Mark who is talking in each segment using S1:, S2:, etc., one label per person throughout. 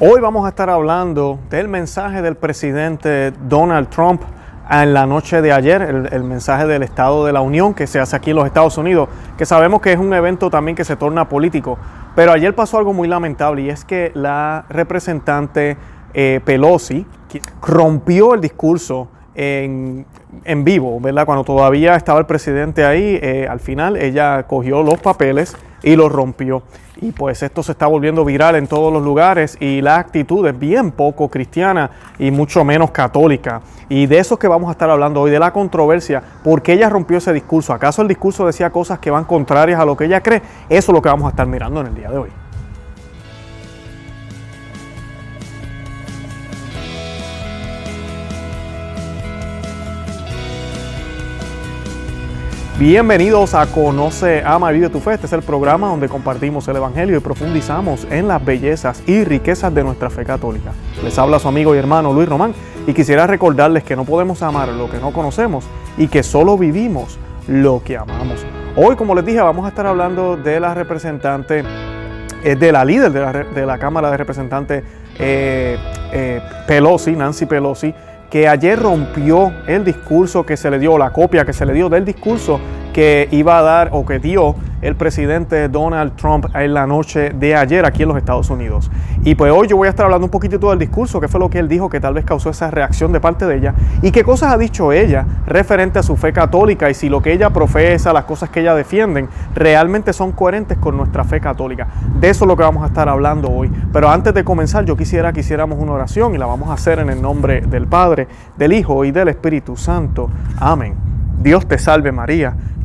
S1: Hoy vamos a estar hablando del mensaje del presidente Donald Trump en la noche de ayer, el, mensaje del Estado de la Unión que se hace aquí en los Estados Unidos, que sabemos que es un evento también que se torna político. Pero ayer pasó algo muy lamentable y es que la representante eh, Pelosi rompió el discurso en, vivo, ¿verdad? Cuando todavía estaba el presidente ahí, eh, al final ella cogió los papeles y los rompió. Y pues esto se está volviendo viral en todos los lugares y la actitud es bien poco cristiana y mucho menos católica. Y de eso es que vamos a estar hablando hoy, de la controversia, porque ella rompió ese discurso. ¿Acaso el discurso decía cosas que van contrarias a lo que ella cree? Eso es lo que vamos a estar mirando en el día de hoy. Bienvenidos a Conoce, Ama y Vive tu Fe. Este es el programa donde compartimos el Evangelio y profundizamos en las bellezas y riquezas de nuestra fe católica. Les habla su amigo y hermano Luis Román y quisiera recordarles que no podemos amar lo que no conocemos y que solo vivimos lo que amamos. Hoy, como les dije, vamos a estar hablando de la representante, eh, de la líder de la, Cámara de Representantes eh, eh, Pelosi, Nancy Pelosi, que ayer rompió el discurso que se le dio, la copia que se le dio del discurso que iba a dar o que dio el presidente Donald Trump en la noche de ayer aquí en los Estados Unidos. Y pues hoy yo voy a estar hablando un poquitito del discurso, que fue lo que él dijo que tal vez causó esa reacción de parte de ella, y qué cosas ha dicho ella referente a su fe católica y si lo que ella profesa, las cosas que ella defienden, realmente son coherentes con nuestra fe católica. De eso es lo que vamos a estar hablando hoy. Pero antes de comenzar, yo quisiera que hiciéramos una oración y la vamos a hacer en el nombre del Padre, del Hijo y del Espíritu Santo. Amén. Dios te salve María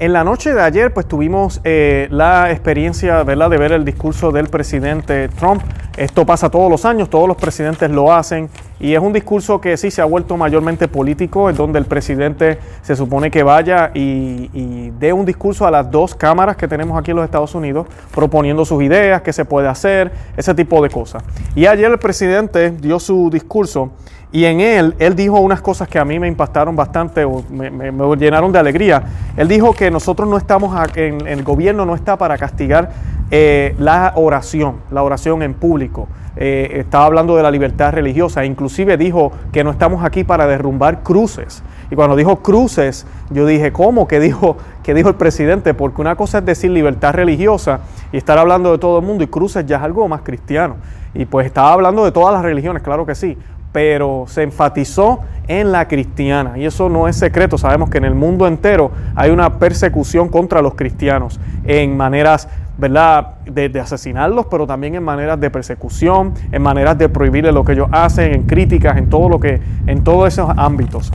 S1: En la noche de ayer, pues tuvimos eh, la experiencia ¿verdad? de ver el discurso del presidente Trump. Esto pasa todos los años, todos los presidentes lo hacen y es un discurso que sí se ha vuelto mayormente político, en donde el presidente se supone que vaya y, y dé un discurso a las dos cámaras que tenemos aquí en los Estados Unidos, proponiendo sus ideas, qué se puede hacer, ese tipo de cosas. Y ayer el presidente dio su discurso y en él, él dijo unas cosas que a mí me impactaron bastante, o me, llenaron de alegría. Él dijo que nosotros no estamos, en, el gobierno no está para castigar eh, la oración, la oración en público. Eh, estaba hablando de la libertad religiosa, inclusive dijo que no estamos aquí para derrumbar cruces. Y cuando dijo cruces, yo dije, ¿cómo? ¿Qué dijo, qué dijo el presidente? Porque una cosa es decir libertad religiosa y estar hablando de todo el mundo y cruces ya es algo más cristiano. Y pues estaba hablando de todas las religiones, claro que sí, pero se enfatizó en la cristiana. Y eso no es secreto, sabemos que en el mundo entero hay una persecución contra los cristianos en maneras, ¿verdad?, de, asesinarlos, pero también en maneras de persecución, en maneras de prohibirle lo que ellos hacen, en críticas, en todo lo que, en todos esos ámbitos.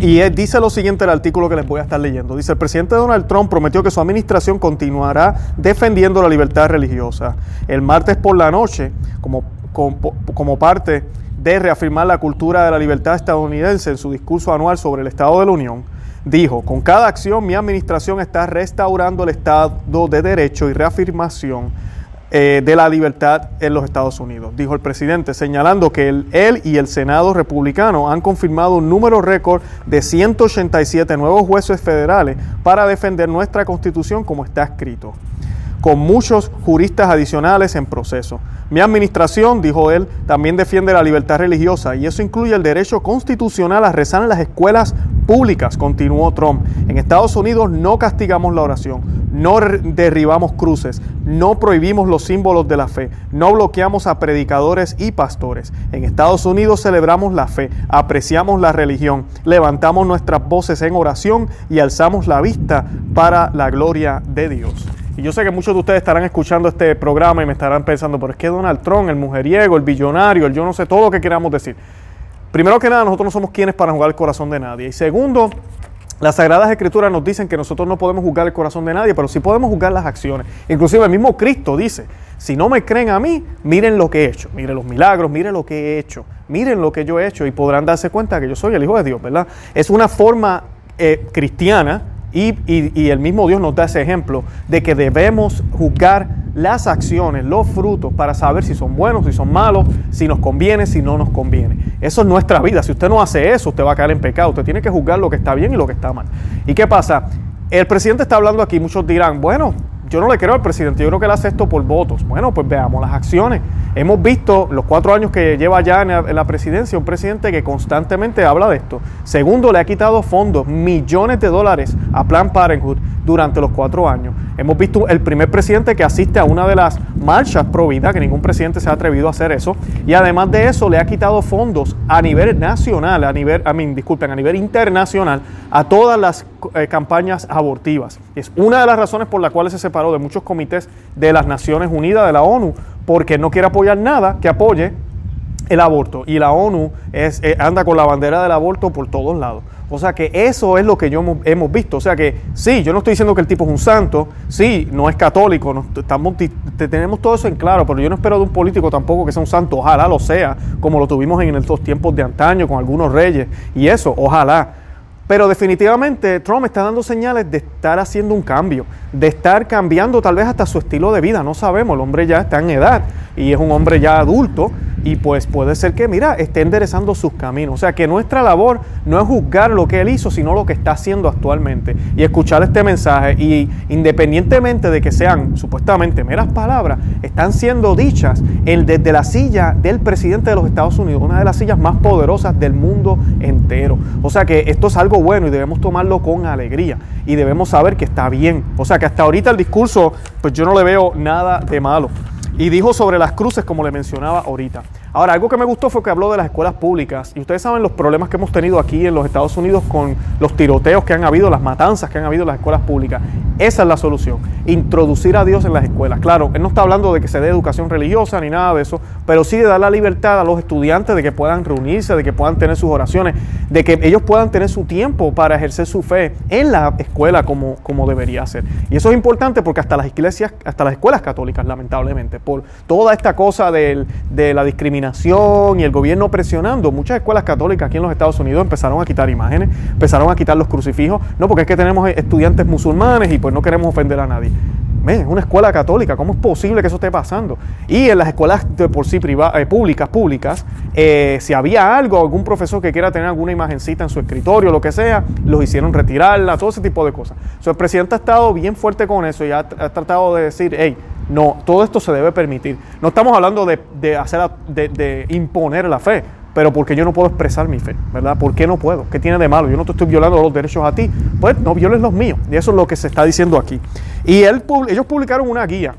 S1: Y dice lo siguiente el artículo que les voy a estar leyendo. Dice, el presidente Donald Trump prometió que su administración continuará defendiendo la libertad religiosa. El martes por la noche, como, como parte de reafirmar la cultura de la libertad estadounidense en su discurso anual sobre el Estado de la Unión, dijo, con cada acción mi administración está restaurando el Estado de Derecho y reafirmación eh, de la libertad en los Estados Unidos, dijo el presidente, señalando que él y el Senado republicano han confirmado un número récord de 187 nuevos jueces federales para defender nuestra constitución como está escrito con muchos juristas adicionales en proceso. Mi administración, dijo él, también defiende la libertad religiosa y eso incluye el derecho constitucional a rezar en las escuelas públicas, continuó Trump. En Estados Unidos no castigamos la oración, no derribamos cruces, no prohibimos los símbolos de la fe, no bloqueamos a predicadores y pastores. En Estados Unidos celebramos la fe, apreciamos la religión, levantamos nuestras voces en oración y alzamos la vista para la gloria de Dios. Y yo sé que muchos de ustedes estarán escuchando este programa y me estarán pensando, pero es que Donald Trump, el mujeriego, el billonario, el yo no sé, todo lo que queramos decir. Primero que nada, nosotros no somos quienes para jugar el corazón de nadie. Y segundo, las Sagradas Escrituras nos dicen que nosotros no podemos juzgar el corazón de nadie, pero sí podemos juzgar las acciones. Inclusive el mismo Cristo dice, si no me creen a mí, miren lo que he hecho, miren los milagros, miren lo que he hecho, miren lo que yo he hecho y podrán darse cuenta que yo soy el Hijo de Dios, ¿verdad? Es una forma eh, cristiana Y, y, el mismo Dios nos da ese ejemplo de que debemos juzgar las acciones, los frutos, para saber si son buenos, si son malos, si nos conviene, si no nos conviene. Eso es nuestra vida. Si usted no hace eso, usted va a caer en pecado. Usted tiene que juzgar lo que está bien y lo que está mal. ¿Y qué pasa? El presidente está hablando aquí, muchos dirán, bueno, yo no le creo al presidente, yo creo que él hace esto por votos. Bueno, pues veamos las acciones. Hemos visto los cuatro años que lleva ya en la presidencia un presidente que constantemente habla de esto. Segundo, le ha quitado fondos, millones de dólares a Plan Parenthood durante los cuatro años. Hemos visto el primer presidente que asiste a una de las marchas pro vida, que ningún presidente se ha atrevido a hacer eso. Y además de eso, le ha quitado fondos a nivel nacional, a nivel, a mí, disculpen, a nivel internacional, a todas las eh, campañas abortivas. Es una de las razones por las cuales se separó de muchos comités de las Naciones Unidas, de la ONU, porque no quiere apoyar nada que apoye el aborto. Y la ONU es, eh, anda con la bandera del aborto por todos lados. O sea que eso es lo que yo hemos visto. O sea que sí, yo no estoy diciendo que el tipo es un santo, sí, no es católico, estamos, tenemos todo eso en claro, pero yo no espero de un político tampoco que sea un santo, ojalá lo sea, como lo tuvimos en estos tiempos de antaño con algunos reyes y eso, ojalá. Pero definitivamente Trump está dando señales de estar haciendo un cambio, de estar cambiando tal vez hasta su estilo de vida, no sabemos, el hombre ya está en edad y es un hombre ya adulto y pues puede ser que, mira, esté enderezando sus caminos. O sea que nuestra labor no es juzgar lo que él hizo, sino lo que está haciendo actualmente. Y escuchar este mensaje y independientemente de que sean supuestamente meras palabras, están siendo dichas el, desde la silla del presidente de los Estados Unidos, una de las sillas más poderosas del mundo entero. O sea que esto es algo bueno y debemos tomarlo con alegría y debemos saber que está bien. O sea que hasta ahorita el discurso, pues yo no le veo nada de malo. Y dijo sobre las cruces, como le mencionaba ahorita. Ahora, algo que me gustó fue que habló de las escuelas públicas. Y ustedes saben los problemas que hemos tenido aquí en los Estados Unidos con los tiroteos que han habido, las matanzas que han habido en las escuelas públicas. Esa es la solución. Introducir a Dios en las escuelas. Claro, él no está hablando de que se dé educación religiosa ni nada de eso, pero sí de dar la libertad a los estudiantes de que puedan reunirse, de que puedan tener sus oraciones, de que ellos puedan tener su tiempo para ejercer su fe en la escuela como, como debería ser. Y eso es importante porque hasta las iglesias, hasta las escuelas católicas, lamentablemente, por toda esta cosa de la discriminación, y el gobierno presionando, muchas escuelas católicas aquí en los Estados Unidos empezaron a quitar imágenes, empezaron a quitar los crucifijos, no porque es que tenemos estudiantes musulmanes y pues no queremos ofender a nadie. Es una escuela católica, ¿cómo es posible que eso esté pasando? Y en las escuelas de por sí eh, públicas, públicas, eh, si había algo, algún profesor que quiera tener alguna imagencita en su escritorio, lo que sea, los hicieron retirarla, todo ese tipo de cosas. el presidente ha estado bien fuerte con eso y ha tratado de decir, hey, no, todo esto se debe permitir. No estamos hablando de, hacer, de, imponer la fe, pero porque yo no puedo expresar mi fe, ¿verdad? ¿Por qué no puedo? ¿Qué tiene de malo? Yo no te estoy violando los derechos a ti. Pues no violes los míos. Y eso es lo que se está diciendo aquí. Y él, ellos publicaron una guía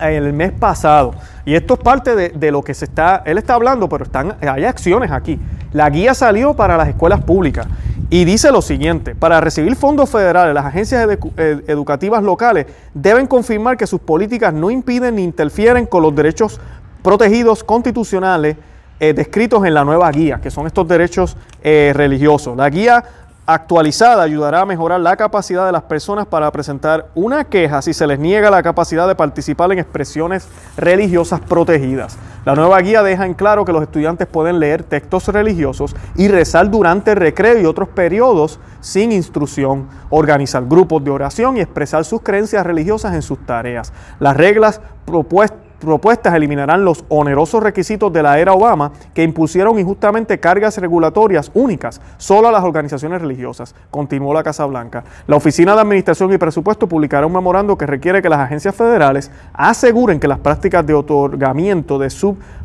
S1: el mes pasado. Y esto es parte de, lo que se está, él está hablando, pero están, hay acciones aquí. La guía salió para las escuelas públicas y dice lo siguiente, para recibir fondos federales, las agencias educativas locales deben confirmar que sus políticas no impiden ni interfieren con los derechos protegidos constitucionales eh, descritos en la nueva guía, que son estos derechos eh, religiosos. La guía actualizada ayudará a mejorar la capacidad de las personas para presentar una queja si se les niega la capacidad de participar en expresiones religiosas protegidas. La nueva guía deja en claro que los estudiantes pueden leer textos religiosos y rezar durante el recreo y otros periodos sin instrucción, organizar grupos de oración y expresar sus creencias religiosas en sus tareas. Las reglas propuestas propuestas eliminarán los onerosos requisitos de la era Obama que impusieron injustamente cargas regulatorias únicas solo a las organizaciones religiosas, continuó la Casa Blanca. La Oficina de Administración y Presupuesto publicará un memorando que requiere que las agencias federales aseguren que las prácticas de otorgamiento de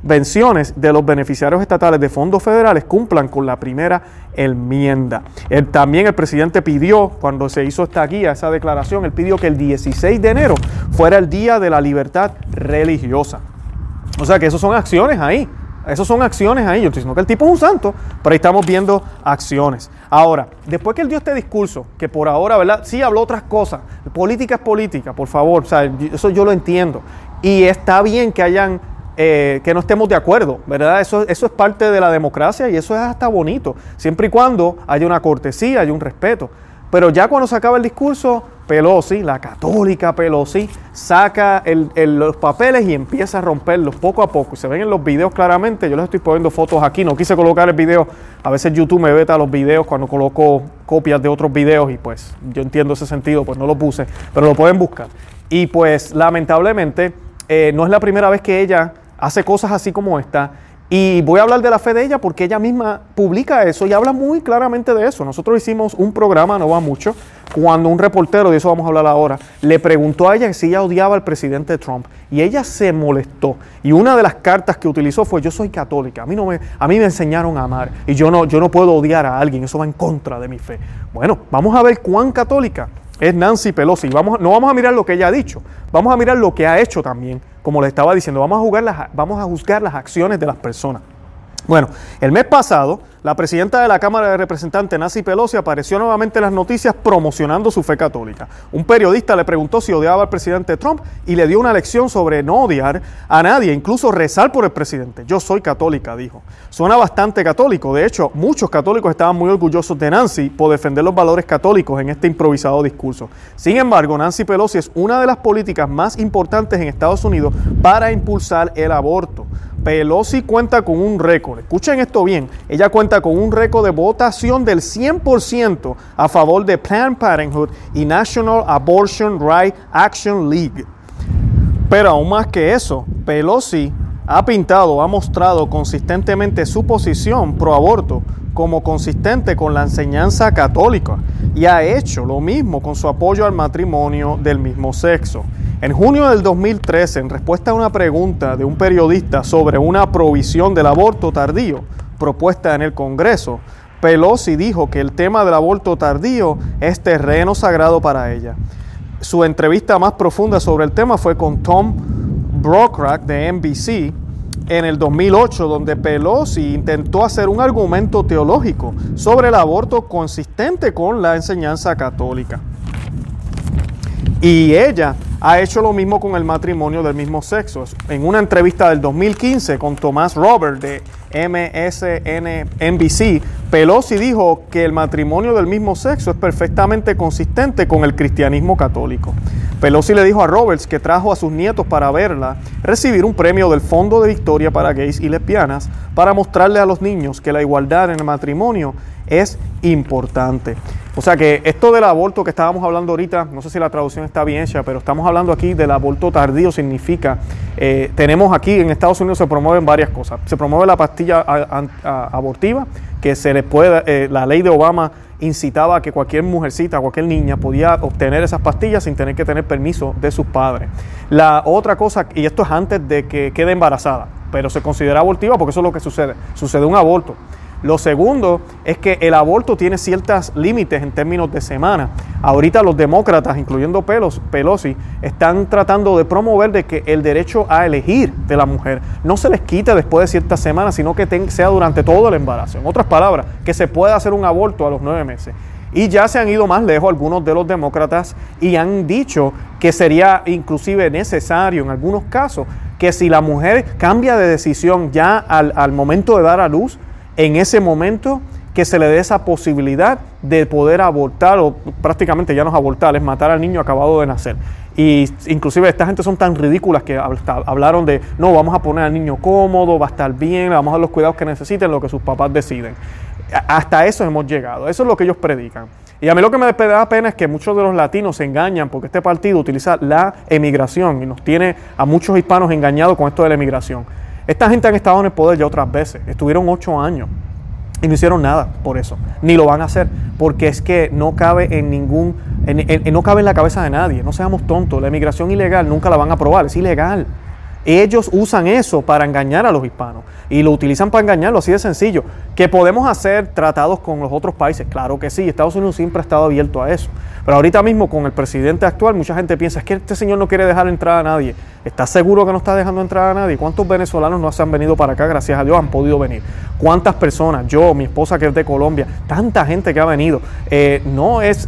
S1: de los beneficiarios estatales de fondos federales cumplan con la primera enmienda. también el presidente pidió, cuando se hizo esta guía, esa declaración, él pidió que el 16 de enero fuera el Día de la Libertad Religiosa. O sea que esas son acciones ahí. Esas son acciones ahí. Yo estoy diciendo que el tipo es un santo, pero ahí estamos viendo acciones. Ahora, después que él dio este discurso, que por ahora, ¿verdad? Sí habló otras cosas. Política es política, por favor. O sea, eso yo lo entiendo. Y está bien que hayan eh, que no estemos de acuerdo, ¿verdad? Eso, eso es parte de la democracia y eso es hasta bonito, siempre y cuando haya una cortesía, haya un respeto. Pero ya cuando se acaba el discurso, Pelosi, la católica Pelosi, saca los papeles y empieza a romperlos poco a poco. Se ven en los videos claramente, yo les estoy poniendo fotos aquí, no quise colocar el video, a veces YouTube me veta los videos cuando coloco copias de otros videos y pues yo entiendo ese sentido, pues no lo puse, pero lo pueden buscar. Y pues lamentablemente eh, no es la primera vez que ella hace cosas así como esta y voy a hablar de la fe de ella porque ella misma publica eso y habla muy claramente de eso. Nosotros hicimos un programa, no va mucho, cuando un reportero, de eso vamos a hablar ahora, le preguntó a ella si ella odiaba al presidente Trump y ella se molestó. Y una de las cartas que utilizó fue yo soy católica, a mí, no me, a mí me enseñaron a amar y yo no, yo no puedo odiar a alguien, eso va en contra de mi fe. Bueno, vamos a ver cuán católica es Nancy Pelosi. Vamos, no vamos a mirar lo que ella ha dicho, vamos a mirar lo que ha hecho también como le estaba diciendo, vamos a, jugar las, vamos a juzgar las acciones de las personas. Bueno, el mes pasado, la presidenta de la Cámara de Representantes, Nancy Pelosi, apareció nuevamente en las noticias promocionando su fe católica. Un periodista le preguntó si odiaba al presidente Trump y le dio una lección sobre no odiar a nadie, incluso rezar por el presidente. Yo soy católica, dijo. Suena bastante católico. De hecho, muchos católicos estaban muy orgullosos de Nancy por defender los valores católicos en este improvisado discurso. Sin embargo, Nancy Pelosi es una de las políticas más importantes en Estados Unidos para impulsar el aborto. Pelosi cuenta con un récord, escuchen esto bien, ella cuenta con un récord de votación del 100% a favor de Planned Parenthood y National Abortion Right Action League. Pero aún más que eso, Pelosi ha pintado, ha mostrado consistentemente su posición pro aborto como consistente con la enseñanza católica y ha hecho lo mismo con su apoyo al matrimonio del mismo sexo. En junio del 2013, en respuesta a una pregunta de un periodista sobre una provisión del aborto tardío propuesta en el Congreso, Pelosi dijo que el tema del aborto tardío es terreno sagrado para ella. Su entrevista más profunda sobre el tema fue con Tom Brokaw de NBC, en el 2008, donde Pelosi intentó hacer un argumento teológico sobre el aborto consistente con la enseñanza católica. Y ella ha hecho lo mismo con el matrimonio del mismo sexo. En una entrevista del 2015 con Tomás Robert de MSNBC, Pelosi dijo que el matrimonio del mismo sexo es perfectamente consistente con el cristianismo católico. Pelosi le dijo a Roberts que trajo a sus nietos para verla recibir un premio del Fondo de Victoria para gays y lesbianas para mostrarle a los niños que la igualdad en el matrimonio es importante. O sea que esto del aborto que estábamos hablando ahorita, no sé si la traducción está bien hecha, pero estamos hablando aquí del aborto tardío, significa, eh, tenemos aquí en Estados Unidos se promueven varias cosas. Se promueve la pastilla abortiva, que se les puede, eh, la ley de Obama incitaba a que cualquier mujercita, cualquier niña podía obtener esas pastillas sin tener que tener permiso de sus padres. La otra cosa, y esto es antes de que quede embarazada, pero se considera abortiva porque eso es lo que sucede, sucede un aborto. Lo segundo es que el aborto tiene ciertos límites en términos de semana. Ahorita los demócratas, incluyendo Pelosi, están tratando de promover de que el derecho a elegir de la mujer no se les quite después de ciertas semanas, sino que sea durante todo el embarazo. En otras palabras, que se pueda hacer un aborto a los nueve meses. Y ya se han ido más lejos algunos de los demócratas y han dicho que sería inclusive necesario en algunos casos que si la mujer cambia de decisión ya al, al momento de dar a luz, en ese momento que se le dé esa posibilidad de poder abortar, o prácticamente ya no es abortar, es matar al niño acabado de nacer. Y inclusive esta gente son tan ridículas que hablaron de, no, vamos a poner al niño cómodo, va a estar bien, le vamos a dar los cuidados que necesiten, lo que sus papás deciden. Hasta eso hemos llegado, eso es lo que ellos predican. Y a mí lo que me da pena es que muchos de los latinos se engañan porque este partido utiliza la emigración y nos tiene a muchos hispanos engañados con esto de la emigración. Esta gente han estado en el poder ya otras veces, estuvieron ocho años y no hicieron nada por eso, ni lo van a hacer, porque es que no cabe en ningún, no cabe en la cabeza de nadie, no seamos tontos, la emigración ilegal nunca la van a aprobar, es ilegal. Ellos usan eso para engañar a los hispanos y lo utilizan para engañarlo, así de sencillo. ¿Que podemos hacer tratados con los otros países? Claro que sí, Estados Unidos siempre ha estado abierto a eso. Pero ahorita mismo con el presidente actual, mucha gente piensa es que este señor no quiere dejar entrar a nadie. ¿Estás seguro que no está dejando entrar a nadie? ¿Cuántos venezolanos no se han venido para acá? Gracias a Dios han podido venir. ¿Cuántas personas? Yo, mi esposa que es de Colombia, tanta gente que ha venido. Eh, no, es,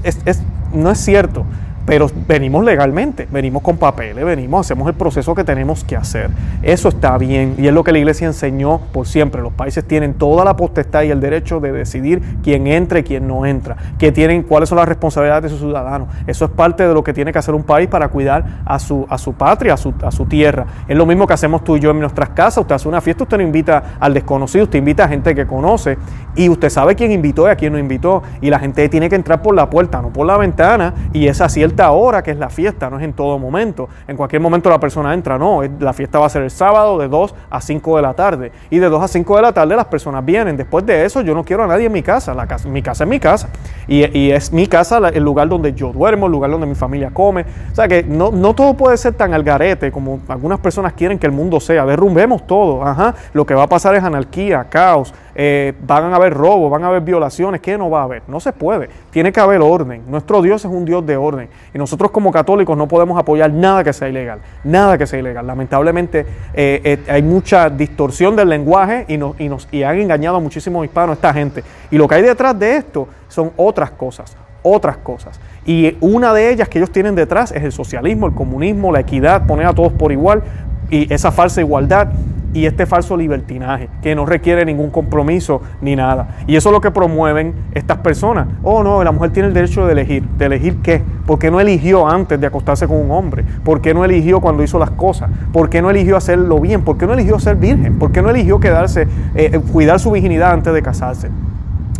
S1: no es cierto pero venimos legalmente, venimos con papeles, venimos, hacemos el proceso que tenemos que hacer. Eso está bien y es lo que la iglesia enseñó por siempre. Los países tienen toda la potestad y el derecho de decidir quién entra y quién no entra, que tienen, cuáles son las responsabilidades de sus ciudadanos. Eso es parte de lo que tiene que hacer un país para cuidar a su, a su patria, a su, a su tierra. Es lo mismo que hacemos tú y yo en nuestras casas. Usted hace una fiesta, usted no invita al desconocido, usted invita a gente que conoce y usted sabe quién invitó y a quién no invitó. Y la gente tiene que entrar por la puerta, no por la ventana, y es a hora que es la fiesta, no es en todo momento. En cualquier momento la persona entra, no, la fiesta va a ser el sábado de 2 a 5 de la tarde. Y de 2 a 5 de la tarde las personas vienen. Después de eso yo no quiero a nadie en mi casa mi casa es mi casa. Y, es mi casa el lugar donde yo duermo, el lugar donde mi familia come. O sea que no, no todo puede ser tan al garete como algunas personas quieren que el mundo sea. Derrumbemos todo. Ajá. Lo que va a pasar es anarquía, caos, eh, van a haber robos, van a haber violaciones, ¿qué no va a haber? No se puede, tiene que haber orden. Nuestro Dios es un Dios de orden y nosotros como católicos no podemos apoyar nada que sea ilegal, nada que sea ilegal. Lamentablemente eh, eh, hay mucha distorsión del lenguaje y, nos, y, nos, y han engañado a muchísimos hispanos esta gente. Y lo que hay detrás de esto son otras cosas, otras cosas. Y una de ellas que ellos tienen detrás es el socialismo, el comunismo, la equidad, poner a todos por igual y esa falsa igualdad y este falso libertinaje, que no requiere ningún compromiso ni nada. Y eso es lo que promueven estas personas. Oh, no, la mujer tiene el derecho de elegir. ¿De elegir qué? ¿Por qué no eligió antes de acostarse con un hombre? ¿Por qué no eligió cuando hizo las cosas? ¿Por qué no eligió hacerlo bien? ¿Por qué no eligió ser virgen? ¿Por qué no eligió quedarse, eh, eh, cuidar su virginidad antes de casarse?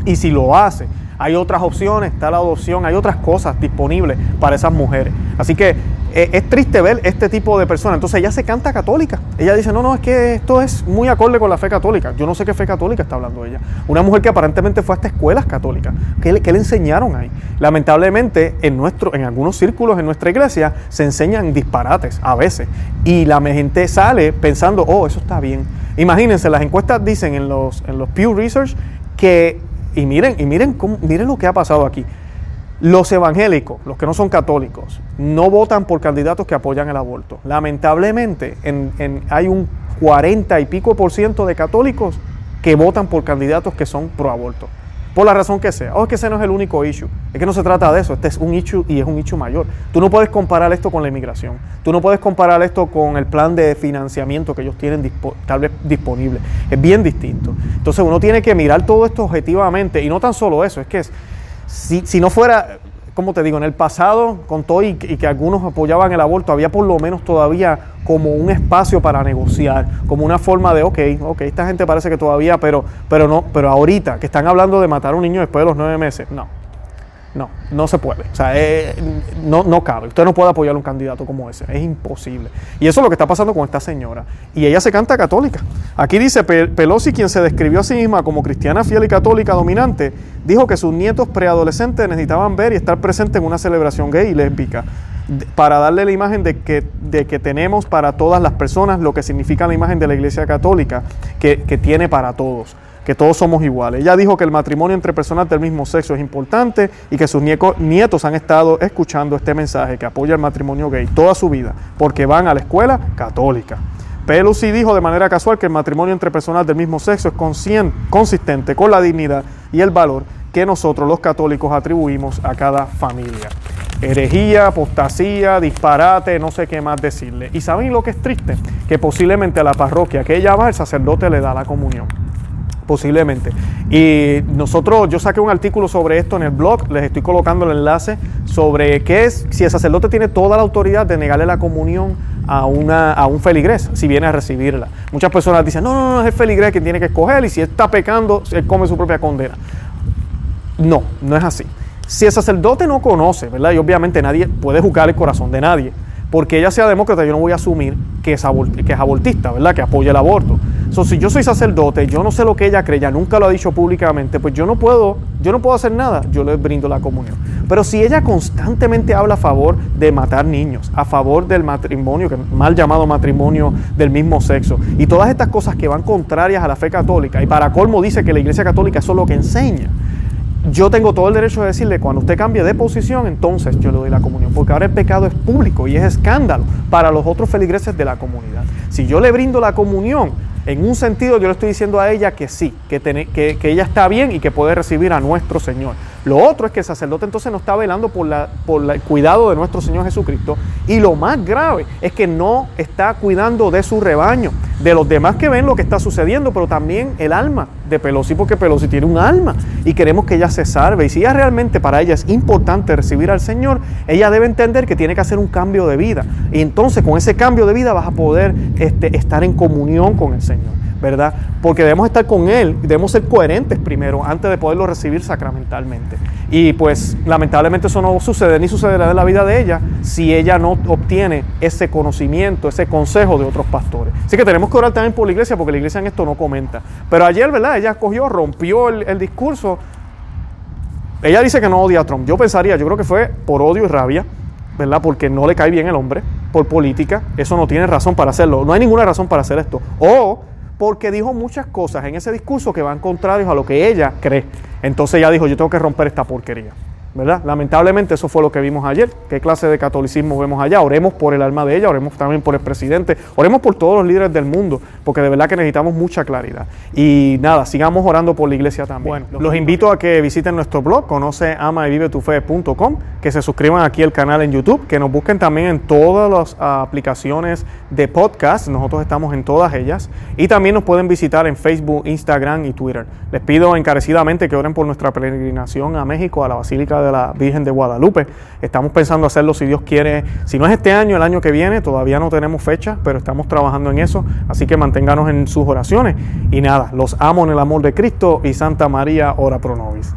S1: Y si lo hace, hay otras opciones, está la adopción, hay otras cosas disponibles para esas mujeres. Así que eh, es triste ver este tipo de personas. Entonces ella se canta católica. Ella dice, no, no, es que esto es muy acorde con la fe católica. Yo no sé qué fe católica está hablando ella. Una mujer que aparentemente fue hasta escuelas católicas. ¿Qué le, le enseñaron ahí? Lamentablemente, en, nuestro, en algunos círculos en nuestra iglesia se enseñan disparates a veces. Y la gente sale pensando, oh, eso está bien. Imagínense, las encuestas dicen en los, en los Pew Research que, y miren, y miren, cómo, miren lo que ha pasado aquí los evangélicos, los que no son católicos, no votan por candidatos que apoyan el aborto. Lamentablemente, hay un 40 y pico por ciento de católicos que votan por candidatos que son pro aborto. Por la razón que sea. O es que ese no es el único issue. Es que no se trata de eso. Este es un issue y es un issue mayor. Tú no puedes comparar esto con la inmigración. Tú no puedes comparar esto con el plan de financiamiento que ellos tienen tal vez disponible. Es bien distinto. Entonces uno tiene que mirar todo esto objetivamente. Y no tan solo eso. Es que es, si, no fuera, como te digo, en el pasado, con todo y, que algunos apoyaban el aborto, había por lo menos todavía como un espacio para negociar, como una forma de, ok, ok, esta gente parece que todavía, pero, pero no, pero ahorita que están hablando de matar a un niño después de los nueve meses, no, no, no se puede. O sea, eh, no, no cabe. Usted no puede apoyar a un candidato como ese. Es imposible. Y eso es lo que está pasando con esta señora. Y ella se canta católica. Aquí dice Pelosi, quien se describió a sí misma como cristiana fiel y católica dominante, dijo que sus nietos preadolescentes necesitaban ver y estar presentes en una celebración gay y lésbica para darle la imagen de que, de que tenemos para todas las personas lo que significa la imagen de la Iglesia Católica, que, que tiene para todos que todos somos iguales. Ella dijo que el matrimonio entre personas del mismo sexo es importante y que sus nietos han estado escuchando este mensaje que apoya el matrimonio gay toda su vida, porque van a la escuela católica. Pelosi dijo de manera casual que el matrimonio entre personas del mismo sexo es consistente con la dignidad y el valor que nosotros los católicos atribuimos a cada familia. Herejía, apostasía, disparate, no sé qué más decirle. ¿Y saben lo que es triste? Que posiblemente a la parroquia que ella va, el sacerdote le da la comunión posiblemente. Y nosotros, yo saqué un artículo sobre esto en el blog, les estoy colocando el enlace sobre qué es, si el sacerdote tiene toda la autoridad de negarle la comunión a, una, a un feligrés, si viene a recibirla. Muchas personas dicen, no, no, no, es el feligrés quien tiene que escoger y si está pecando, él come su propia condena. No, no es así. Si el sacerdote no conoce, ¿verdad? Y obviamente nadie puede juzgar el corazón de nadie porque ella sea demócrata, yo no voy a asumir que es, que es abortista, ¿verdad? Que apoya el aborto. So, si yo soy sacerdote, yo no sé lo que ella cree, ella nunca lo ha dicho públicamente, pues yo no puedo, yo no puedo hacer nada, yo le brindo la comunión. Pero si ella constantemente habla a favor de matar niños, a favor del matrimonio, que mal llamado matrimonio del mismo sexo, y todas estas cosas que van contrarias a la fe católica, y para colmo dice que la Iglesia Católica eso es lo que enseña, yo tengo todo el derecho de decirle, cuando usted cambie de posición, entonces yo le doy la comunión, porque ahora el pecado es público y es escándalo para los otros feligreses de la comunidad. Si yo le brindo la comunión, en un sentido yo le estoy diciendo a ella que sí, que, que, ella está bien y que puede recibir a nuestro Señor. Lo otro es que el sacerdote entonces no está velando por, el cuidado de nuestro Señor Jesucristo. Y lo más grave es que no está cuidando de su rebaño, de los demás que ven lo que está sucediendo, pero también el alma de Pelosi, porque Pelosi tiene un alma y queremos que ella se salve. Y si ella realmente para ella es importante recibir al Señor, ella debe entender que tiene que hacer un cambio de vida. Y entonces con ese cambio de vida vas a poder este, estar en comunión con el Señor. ¿Verdad? Porque debemos estar con Él, debemos ser coherentes primero antes de poderlo recibir sacramentalmente. Y pues lamentablemente eso no sucede ni sucederá en la vida de ella si ella no obtiene ese conocimiento, ese consejo de otros pastores. Así que tenemos que orar también por la iglesia porque la iglesia en esto no comenta. Pero ayer, ¿verdad? Ella cogió, rompió el, el discurso. Ella dice que no odia a Trump. Yo pensaría, yo creo que fue por odio y rabia. ¿verdad? Porque no le cae bien el hombre, por política, eso no tiene razón para hacerlo, no hay ninguna razón para hacer esto. O porque dijo muchas cosas en ese discurso que van contrarios a lo que ella cree. Entonces ella dijo, yo tengo que romper esta porquería. ¿Verdad? Lamentablemente eso fue lo que vimos ayer. ¿Qué clase de catolicismo vemos allá? Oremos por el alma de ella, oremos también por el presidente, oremos por todos los líderes del mundo, porque de verdad que necesitamos mucha claridad. Y nada, sigamos orando por la iglesia también. Bueno, los invito a que visiten nuestro blog, conoce amaevivetufe.com, que se suscriban aquí al canal en YouTube, que nos busquen también en todas las aplicaciones de podcast, nosotros estamos en todas ellas, y también nos pueden visitar en Facebook, Instagram y Twitter. Les pido encarecidamente que oren por nuestra peregrinación a México, a la Basílica de de la Virgen de Guadalupe. Estamos pensando hacerlo si Dios quiere, si no es este año, el año que viene, todavía no tenemos fecha, pero estamos trabajando en eso, así que manténganos en sus oraciones. Y nada, los amo en el amor de Cristo y Santa María, ora pro nobis.